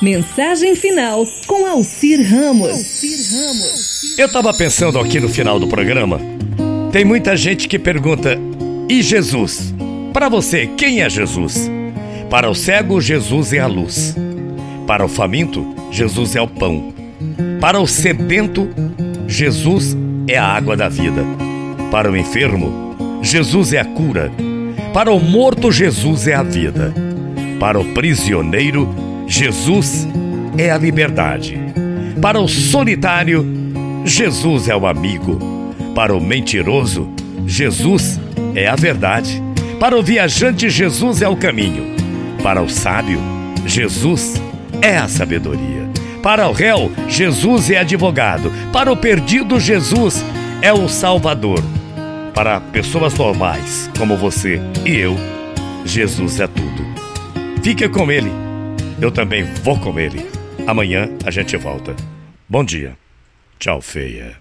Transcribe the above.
Mensagem final com Alcir Ramos. Eu tava pensando aqui no final do programa. Tem muita gente que pergunta: e Jesus? Para você, quem é Jesus? Para o cego, Jesus é a luz. Para o faminto, Jesus é o pão. Para o sedento, Jesus é a água da vida. Para o enfermo, Jesus é a cura. Para o morto, Jesus é a vida. Para o prisioneiro, Jesus é a liberdade. Para o solitário, Jesus é o amigo. Para o mentiroso, Jesus é a verdade. Para o viajante, Jesus é o caminho. Para o sábio, Jesus é a sabedoria. Para o réu, Jesus é advogado. Para o perdido, Jesus é o Salvador. Para pessoas normais, como você e eu, Jesus é tudo. Fique com Ele. Eu também vou com Ele. Amanhã a gente volta. Bom dia. Tchau, feia.